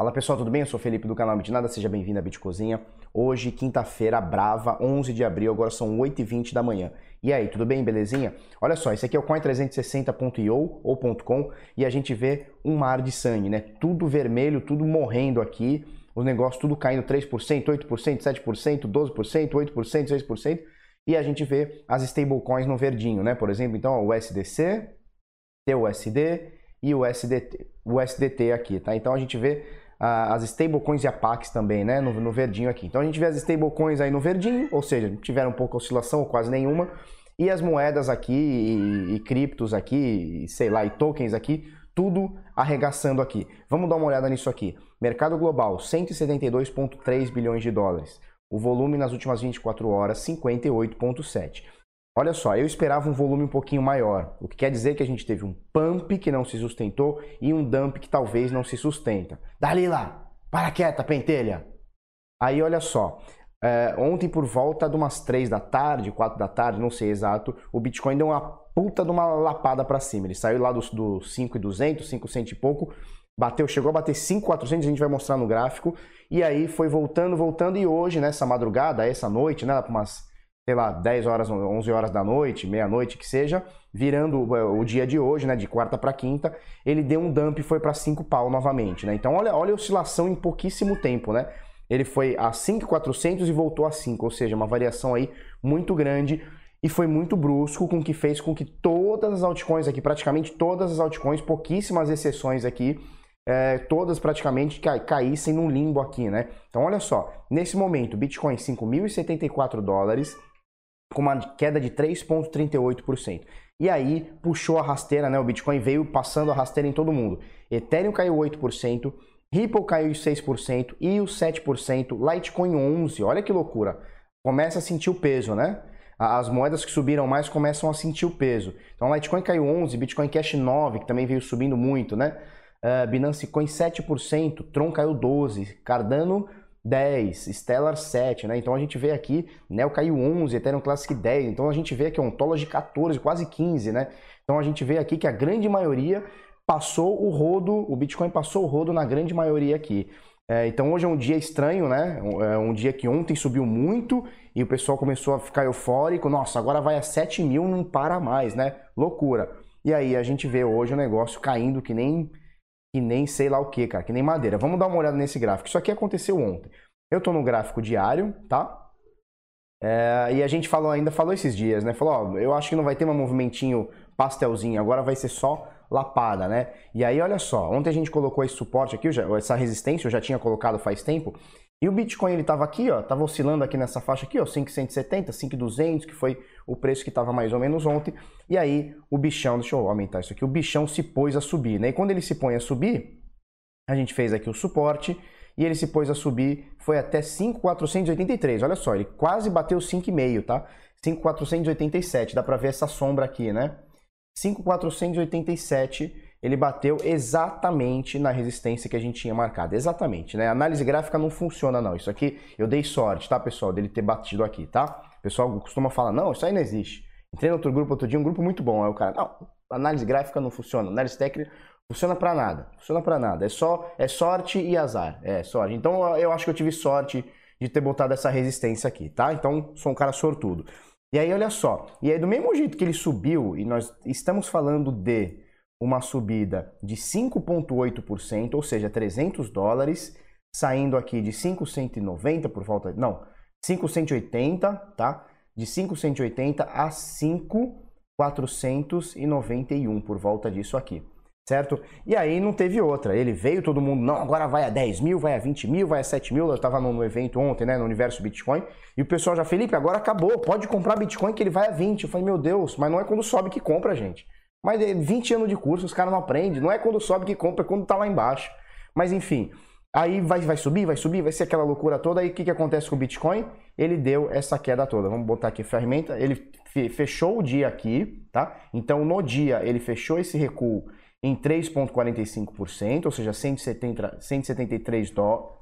Fala pessoal, tudo bem? Eu sou Felipe do canal Bitnada, seja bem-vindo à Bitcozinha. Hoje, quinta-feira, brava, 11 de abril, agora são 8h20 da manhã. E aí, tudo bem, belezinha? Olha só, esse aqui é o coin360.io ou .com e a gente vê um mar de sangue, né? Tudo vermelho, tudo morrendo aqui, os negócios tudo caindo 3%, 8%, 7%, 12%, 8%, 6%, e a gente vê as stablecoins no verdinho, né? Por exemplo, então, o USDC, TUSD e o USDT, USDT aqui, tá? Então a gente vê as stablecoins e a Pax também, né, no, no, verdinho aqui. Então a gente vê as stablecoins aí no verdinho, ou seja, tiveram pouca oscilação ou quase nenhuma, e as moedas aqui, e, e criptos aqui, e, sei lá, e tokens aqui, tudo arregaçando aqui. Vamos dar uma olhada nisso aqui. Mercado global, 172,3 bilhões de dólares. O volume nas últimas 24 horas, 58,7. Olha só, eu esperava um volume um pouquinho maior, o que quer dizer que a gente teve um pump que não se sustentou e um dump que talvez não se sustenta. Dalila, para quieta, pentelha! Aí olha só, é, ontem por volta de umas 3 da tarde, 4 da tarde, não sei exato, o Bitcoin deu uma puta de uma lapada para cima. Ele saiu lá dos do 5,200, 500 e pouco, bateu, chegou a bater 5,400, a gente vai mostrar no gráfico, e aí foi voltando, voltando, e hoje, nessa madrugada, essa noite, né, umas sei lá, 10 horas, 11 horas da noite, meia-noite que seja, virando é, o dia de hoje, né, de quarta para quinta, ele deu um dump e foi para 5 pau novamente, né? Então olha, olha a oscilação em pouquíssimo tempo, né? Ele foi a 5.400 e voltou a 5, ou seja, uma variação aí muito grande e foi muito brusco com que fez com que todas as altcoins aqui, praticamente todas as altcoins, pouquíssimas exceções aqui, é, todas praticamente ca caíssem num limbo aqui, né? Então olha só, nesse momento, Bitcoin 5.074 dólares, com uma queda de 3,38%. E aí puxou a rasteira, né? O Bitcoin veio passando a rasteira em todo mundo. Ethereum caiu 8%, Ripple caiu 6% e o 7%, Litecoin 11%. Olha que loucura. Começa a sentir o peso, né? As moedas que subiram mais começam a sentir o peso. Então, Litecoin caiu 11%, Bitcoin Cash 9%, que também veio subindo muito, né? Uh, Binance Coin 7%, Tron caiu 12%, Cardano 10, Stellar 7, né? Então a gente vê aqui, Neo caiu 11, Ethereum Classic 10, então a gente vê aqui Ontology 14, quase 15, né? Então a gente vê aqui que a grande maioria passou o rodo, o Bitcoin passou o rodo na grande maioria aqui. É, então hoje é um dia estranho, né? É um dia que ontem subiu muito e o pessoal começou a ficar eufórico. Nossa, agora vai a 7 mil, não para mais, né? Loucura. E aí a gente vê hoje o negócio caindo que nem que nem sei lá o que, cara, que nem madeira. Vamos dar uma olhada nesse gráfico. Isso aqui aconteceu ontem. Eu estou no gráfico diário, tá? É, e a gente falou ainda, falou esses dias, né? Falou, ó, eu acho que não vai ter um movimentinho pastelzinho, agora vai ser só lapada, né? E aí, olha só, ontem a gente colocou esse suporte aqui, essa resistência eu já tinha colocado faz tempo, e o Bitcoin ele estava aqui, ó, estava oscilando aqui nessa faixa aqui, ó, 5.170, 5.200, que foi o preço que estava mais ou menos ontem. E aí o bichão, deixa eu aumentar isso aqui, o bichão se pôs a subir, né? E quando ele se põe a subir, a gente fez aqui o suporte e ele se pôs a subir, foi até 5.483. Olha só, ele quase bateu 5,5, tá? 5.487, dá para ver essa sombra aqui, né? 5.487 ele bateu exatamente na resistência que a gente tinha marcado. Exatamente, né? Análise gráfica não funciona, não. Isso aqui eu dei sorte, tá, pessoal, dele ter batido aqui, tá? O pessoal costuma falar, não, isso aí não existe. Entrei no outro grupo outro dia, um grupo muito bom. Aí o cara, não, análise gráfica não funciona, análise técnica funciona para nada. Funciona para nada. É só é sorte e azar. É sorte. Então eu acho que eu tive sorte de ter botado essa resistência aqui, tá? Então sou um cara sortudo. E aí olha só, e aí do mesmo jeito que ele subiu e nós estamos falando de uma subida de 5,8%, ou seja, 300 dólares, saindo aqui de 590 por volta, não, 580, tá? De 580 a 5,491 por volta disso aqui, certo? E aí não teve outra, ele veio, todo mundo, não, agora vai a 10 mil, vai a 20 mil, vai a 7 mil, eu estava no, evento ontem, né, no Universo Bitcoin, e o pessoal já, Felipe, agora acabou, pode comprar Bitcoin que ele vai a 20. Eu falei, meu Deus, mas não é quando sobe que compra, gente. Mas 20 anos de curso, os caras não aprendem. Não é quando sobe que compra, é quando tá lá embaixo. Mas enfim, aí vai, vai subir, vai subir, vai ser aquela loucura toda. Aí o que, que acontece com o Bitcoin? Ele deu essa queda toda. Vamos botar aqui ferramenta. Ele fechou o dia aqui, tá? Então no dia ele fechou esse recuo em 3,45%, ou seja, 170, 173 dólares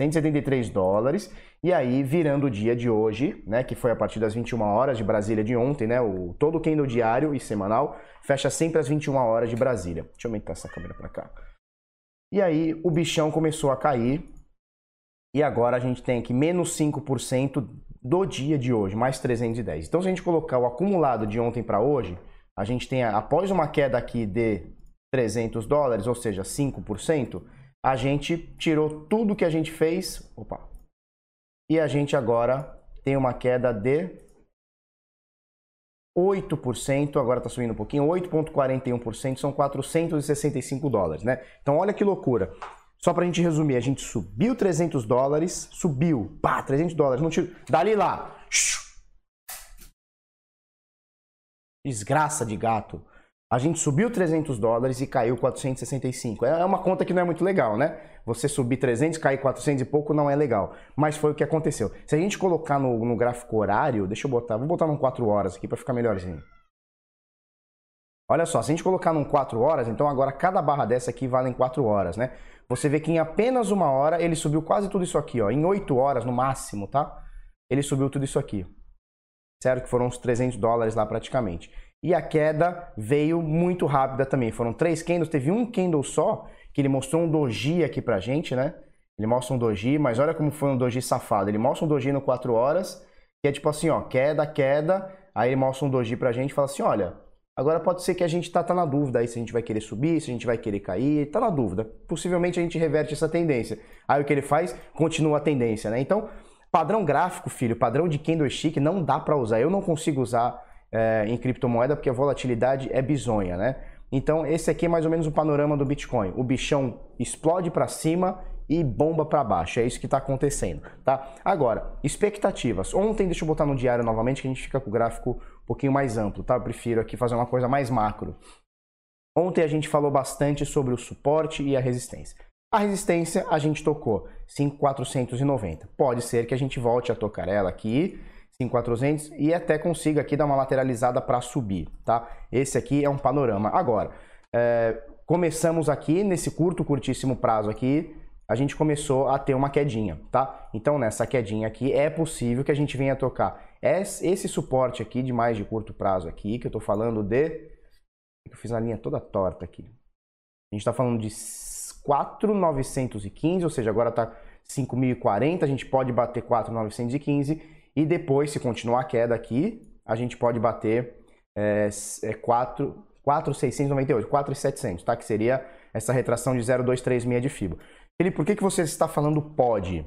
173 dólares. E aí, virando o dia de hoje, né, que foi a partir das 21 horas de Brasília de ontem, né, o todo o candle diário e semanal fecha sempre às 21 horas de Brasília. Deixa eu aumentar essa câmera para cá. E aí o bichão começou a cair. E agora a gente tem aqui menos 5% do dia de hoje, mais 310. Então se a gente colocar o acumulado de ontem para hoje, a gente tem, após uma queda aqui de 300 dólares, ou seja, 5%, a gente tirou tudo que a gente fez, opa, e a gente agora tem uma queda de 8%, agora está subindo um pouquinho, 8,41%, são 465 dólares, né? Então olha que loucura. Só para a gente resumir, a gente subiu 300 dólares, subiu, pá, 300 dólares, não tiro, dali lá, desgraça de gato. A gente subiu 300 dólares e caiu 465. É, é uma conta que não é muito legal, né? Você subir 300, cair 400 e pouco não é legal. Mas foi o que aconteceu. Se a gente colocar no, no gráfico horário, deixa eu botar, vou botar num 4 horas aqui para ficar melhorzinho. Olha só, se a gente colocar num 4 horas, então agora cada barra dessa aqui vale em 4 horas, né? Você vê que em apenas uma hora ele subiu quase tudo isso aqui, ó. Em 8 horas no máximo, tá? Ele subiu tudo isso aqui. Certo? Que foram uns 300 dólares lá praticamente. E a queda veio muito rápida também. Foram três candles, teve um candle só que ele mostrou um doji aqui pra gente, né? Ele mostra um doji, mas olha como foi um doji safado. Ele mostra um doji no 4 horas, que é tipo assim, ó, queda, queda, aí ele mostra um doji pra gente e fala assim, olha, agora pode ser que a gente tá, tá na dúvida aí se a gente vai querer subir, se a gente vai querer cair, tá na dúvida. Possivelmente a gente reverte essa tendência. Aí o que ele faz? Continua a tendência, né? Então, padrão gráfico, filho, padrão de candlestick não dá para usar. Eu não consigo usar é, em criptomoeda porque a volatilidade é bizonha, né? Então, esse aqui é mais ou menos o panorama do Bitcoin. O bichão explode para cima e bomba para baixo. É isso que está acontecendo, tá? Agora, expectativas. Ontem, deixa eu botar no diário novamente que a gente fica com o gráfico um pouquinho mais amplo, tá? Eu prefiro aqui fazer uma coisa mais macro. Ontem a gente falou bastante sobre o suporte e a resistência. A resistência a gente tocou 5,490. Pode ser que a gente volte a tocar ela aqui 5400 e até consiga aqui dar uma lateralizada para subir, tá? Esse aqui é um panorama. Agora, é, começamos aqui nesse curto, curtíssimo prazo aqui, a gente começou a ter uma quedinha, tá? Então nessa quedinha aqui é possível que a gente venha tocar esse suporte aqui de mais de curto prazo aqui, que eu tô falando de... Eu fiz a linha toda torta aqui. A gente tá falando de 4,915, ou seja, agora tá 5.040, a gente pode bater 4,915 e depois, se continuar a queda aqui, a gente pode bater é, 4, 4,698, 4,700, tá? Que seria essa retração de 0,236 de FIBA. Felipe, por que, que você está falando pode?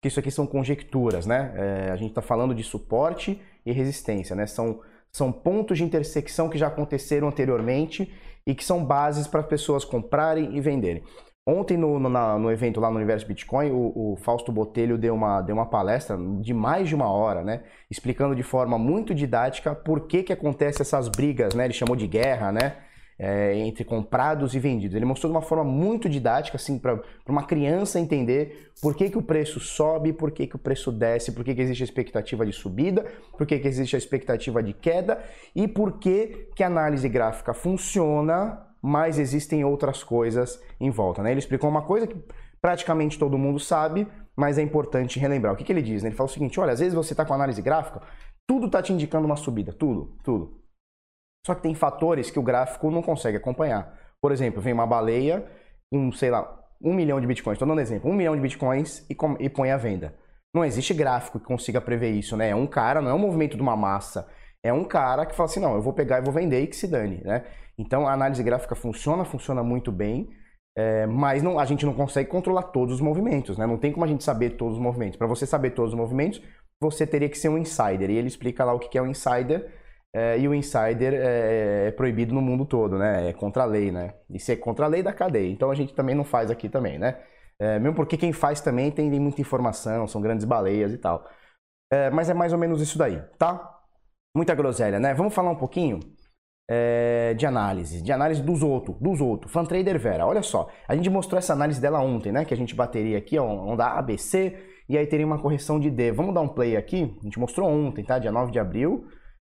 Porque isso aqui são conjecturas, né? É, a gente está falando de suporte e resistência, né? São, são pontos de intersecção que já aconteceram anteriormente e que são bases para pessoas comprarem e venderem. Ontem, no, no, na, no, evento lá no Universo Bitcoin, o, o, Fausto Botelho deu uma, deu uma palestra de mais de uma hora, né? Explicando de forma muito didática por que, que acontece essas brigas, né? Ele chamou de guerra, né? É, entre comprados e vendidos. Ele mostrou de uma forma muito didática, assim, para uma criança entender por que, que o preço sobe, por que, que o preço desce, por que, que existe a expectativa de subida, por que, que existe a expectativa de queda e por que, que a análise gráfica funciona mas existem outras coisas em volta. Né? Ele explicou uma coisa que praticamente todo mundo sabe, mas é importante relembrar. O que, que ele diz? Né? Ele fala o seguinte: olha, às vezes você está com análise gráfica, tudo está te indicando uma subida, tudo, tudo. Só que tem fatores que o gráfico não consegue acompanhar. Por exemplo, vem uma baleia com, sei lá, um milhão de bitcoins. Estou dando exemplo, um milhão de bitcoins e, e põe à venda. Não existe gráfico que consiga prever isso, né? É um cara, não é um movimento de uma massa. É um cara que fala assim, não, eu vou pegar e vou vender e que se dane, né? Então a análise gráfica funciona, funciona muito bem, é, mas não, a gente não consegue controlar todos os movimentos, né? Não tem como a gente saber todos os movimentos. Para você saber todos os movimentos, você teria que ser um insider. E ele explica lá o que é um insider. É, e o insider é, é, proibido no mundo todo, né? É contra a lei, né? Isso é contra a lei da cadeia. Então a gente também não faz aqui também, né? É, mesmo porque quem faz também tem muita informação, são grandes baleias e tal. É, mas é mais ou menos isso daí, tá? Muita groselha, né? Vamos falar um pouquinho é, de análise, de análise dos outros, dos outros. Fantrader Vera, olha só, a gente mostrou essa análise dela ontem, né? Que a gente bateria aqui, ó, onda ABC, e aí teria uma correção de D. Vamos dar um play aqui? A gente mostrou ontem, tá? Dia 9 de abril.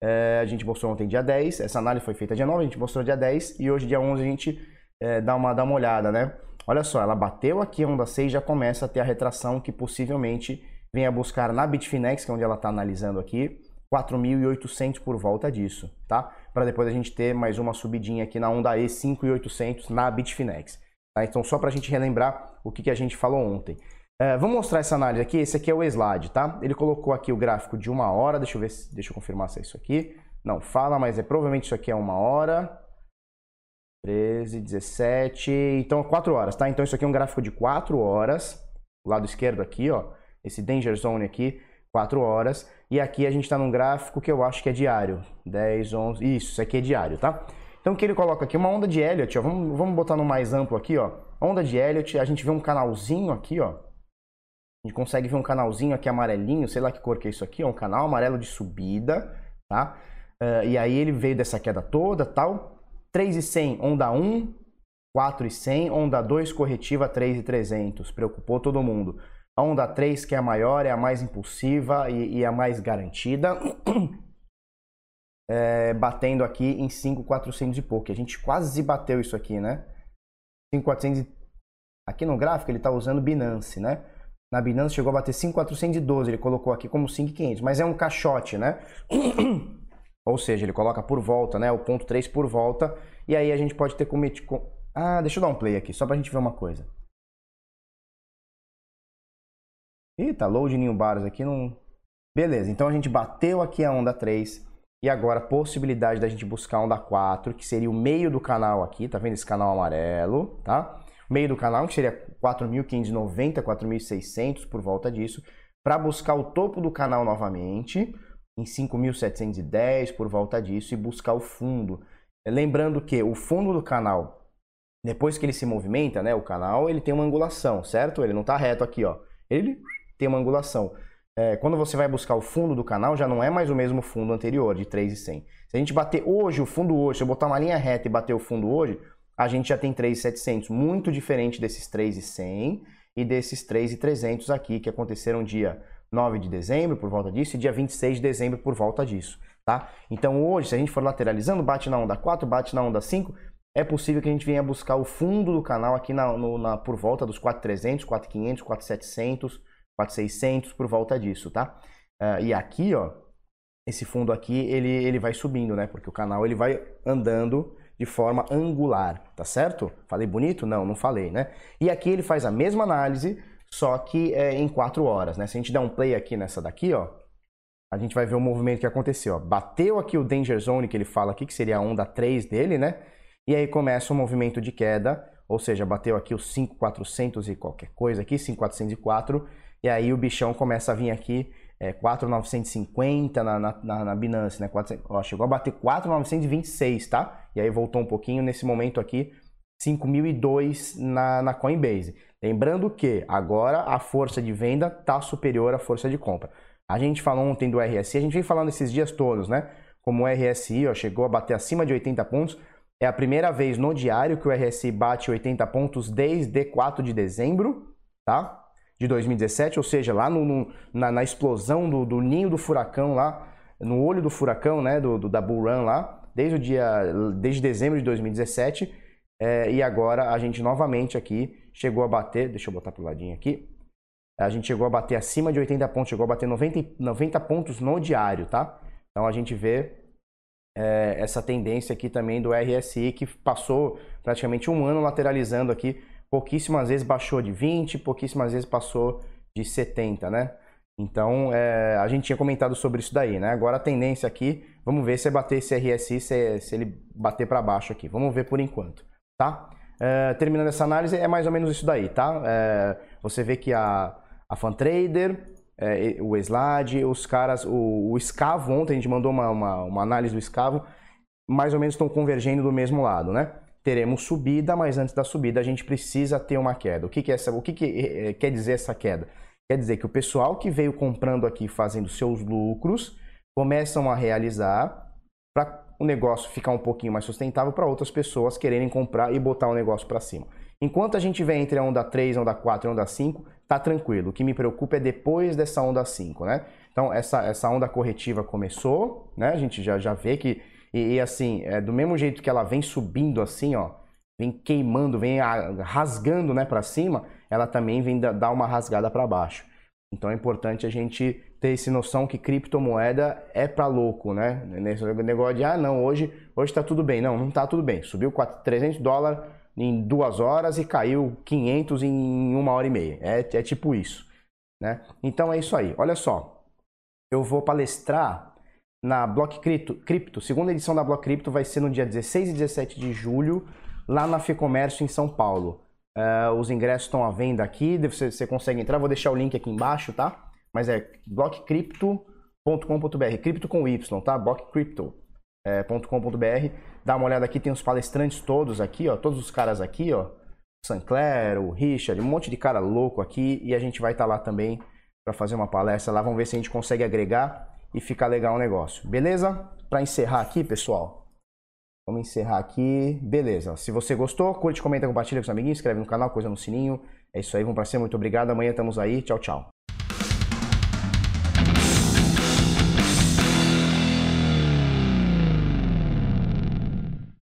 É, a gente mostrou ontem dia 10, essa análise foi feita dia 9, a gente mostrou dia 10 e hoje dia 11 a gente é, dá, uma, dá uma olhada, né? Olha só, ela bateu aqui a onda 6 já começa a ter a retração que possivelmente venha buscar na Bitfinex, que é onde ela está analisando aqui, 4.800 por volta disso, tá? Para depois a gente ter mais uma subidinha aqui na onda E 5.800 na Bitfinex. Tá? Então, só para a gente relembrar o que, que a gente falou ontem. É, vamos mostrar essa análise aqui. Esse aqui é o slide, tá? Ele colocou aqui o gráfico de uma hora. Deixa eu ver, se, deixa eu confirmar se é isso aqui. Não fala, mas é provavelmente isso aqui é uma hora. 13, 17. Então, 4 horas, tá? Então, isso aqui é um gráfico de 4 horas. Lado esquerdo aqui, ó. Esse Danger Zone aqui, 4 horas. E aqui a gente está num gráfico que eu acho que é diário. 10, 11. Isso, isso aqui é diário, tá? Então, o que ele coloca aqui? Uma onda de Elliott, ó. Vamos, vamos botar no mais amplo aqui, ó. Onda de Elliott, a gente vê um canalzinho aqui, ó. A gente consegue ver um canalzinho aqui amarelinho, sei lá que cor que é isso aqui, ó. Um canal amarelo de subida, tá? Uh, e aí ele veio dessa queda toda, tal 3,100, onda 1, 4,100, onda 2, corretiva 3,300. Preocupou todo mundo. A onda 3, que é a maior, é a mais impulsiva e, e a mais garantida. É, batendo aqui em 5,400 e pouco. A gente quase bateu isso aqui, né? 5,400 Aqui no gráfico ele está usando Binance, né? Na Binance chegou a bater 5,412, ele colocou aqui como 5,500, mas é um caixote, né? Ou seja, ele coloca por volta, né? O ponto 3 por volta. E aí a gente pode ter cometido. Ah, deixa eu dar um play aqui, só pra gente ver uma coisa. Tá load new bars aqui, não. Beleza, então a gente bateu aqui a onda 3. E agora a possibilidade da gente buscar a onda 4, que seria o meio do canal aqui, tá vendo esse canal amarelo, tá? O meio do canal, que seria 4.590, 4.600 por volta disso, para buscar o topo do canal novamente em 5.710 por volta disso e buscar o fundo. Lembrando que o fundo do canal, depois que ele se movimenta, né, o canal ele tem uma angulação, certo? Ele não está reto aqui, ó. Ele tem uma angulação. É, quando você vai buscar o fundo do canal, já não é mais o mesmo fundo anterior, de 3,100. Se a gente bater hoje o fundo hoje, se eu botar uma linha reta e bater o fundo hoje, a gente já tem 3,700, muito diferente desses 3,100 e desses 3,300 aqui, que aconteceram dia 9 de dezembro por volta disso e dia 26 de dezembro por volta disso, tá? Então hoje, se a gente for lateralizando, bate na onda 4, bate na onda 5, é possível que a gente venha buscar o fundo do canal aqui na, no, na por volta dos 4.300, 4.500, 4.700, 4.600, por volta disso, tá? Uh, e aqui, ó, esse fundo aqui, ele, ele vai subindo, né? Porque o canal ele vai andando de forma angular, tá certo? Falei bonito? Não, não falei, né? E aqui ele faz a mesma análise, só que é, em 4 horas, né? Se a gente der um play aqui nessa daqui, ó, a gente vai ver o movimento que aconteceu. Ó. Bateu aqui o Danger Zone que ele fala aqui, que seria a onda 3 dele, né? E aí começa o movimento de queda, ou seja, bateu aqui os 5,400 e qualquer coisa aqui, 5,404, e aí o bichão começa a vir aqui é, 4,950 na, na, na, na Binance, né? 400, ó, chegou a bater 4,926, tá? E aí voltou um pouquinho nesse momento aqui, 5.002 na, na Coinbase. Lembrando que agora a força de venda está superior à força de compra. A gente falou ontem do RSI, a gente vem falando esses dias todos, né? Como o RSI ó, chegou a bater acima de 80 pontos, é a primeira vez no diário que o RSI bate 80 pontos desde 4 de dezembro, tá? De 2017, ou seja, lá no, no, na, na, explosão do, do, ninho do furacão lá, no olho do furacão, né? Do, do, da Bull Run lá, desde o dia, desde dezembro de 2017, é, e agora a gente novamente aqui chegou a bater, deixa eu botar pro ladinho aqui, a gente chegou a bater acima de 80 pontos, chegou a bater 90, 90 pontos no diário, tá? Então a gente vê é, essa tendência aqui também do RSI que passou praticamente um ano lateralizando aqui, pouquíssimas vezes baixou de 20, pouquíssimas vezes passou de 70, né? Então é, a gente tinha comentado sobre isso daí, né? Agora a tendência aqui, vamos ver se é bater esse RSI, se, se ele bater para baixo aqui, vamos ver por enquanto, tá? É, terminando essa análise, é mais ou menos isso daí, tá? É, você vê que a, a FanTrader, é, o Slad, os caras, o, o Escavo, ontem a gente mandou uma, uma, uma análise do Escavo, mais ou menos estão convergendo do mesmo lado, né? Teremos subida, mas antes da subida a gente precisa ter uma queda. O que, que, é essa, o que, que é, quer dizer essa queda? Quer dizer que o pessoal que veio comprando aqui, fazendo seus lucros, começam a realizar para o negócio ficar um pouquinho mais sustentável para outras pessoas quererem comprar e botar o negócio para cima. Enquanto a gente vem entre a onda 3, a onda 4 e onda 5, tá tranquilo. O que me preocupa é depois dessa onda 5, né? Então, essa, essa onda corretiva começou, né? A gente já, já vê que, e, e assim, é, do mesmo jeito que ela vem subindo assim, ó, vem queimando, vem rasgando, né, para cima, ela também vem dar uma rasgada para baixo. Então é importante a gente ter essa noção que criptomoeda é para louco, né? Nesse negócio de, ah, não, hoje hoje está tudo bem. Não, não está tudo bem. Subiu 4, 300 dólares, em duas horas e caiu 500 em uma hora e meia. É, é tipo isso. Né? Então é isso aí. Olha só, eu vou palestrar na Block Crypto. Segunda edição da Block Crypto vai ser no dia 16 e 17 de julho, lá na Fecomércio em São Paulo. Uh, os ingressos estão à venda aqui, você, você consegue entrar, vou deixar o link aqui embaixo, tá? Mas é blockcrypto.com.br, cripto com Y, tá? blockcrypto.com.br. É, Dá uma olhada aqui, tem os palestrantes todos aqui, ó, todos os caras aqui, ó. Sancler, o Richard, um monte de cara louco aqui e a gente vai estar tá lá também para fazer uma palestra lá. Vamos ver se a gente consegue agregar e ficar legal o negócio. Beleza? Para encerrar aqui, pessoal, Vamos encerrar aqui. Beleza. Se você gostou, curte, comenta, compartilha com os amiguinhos, inscreve no canal, coisa no sininho. É isso aí, vamos pra cima. Muito obrigado. Amanhã estamos aí. Tchau, tchau.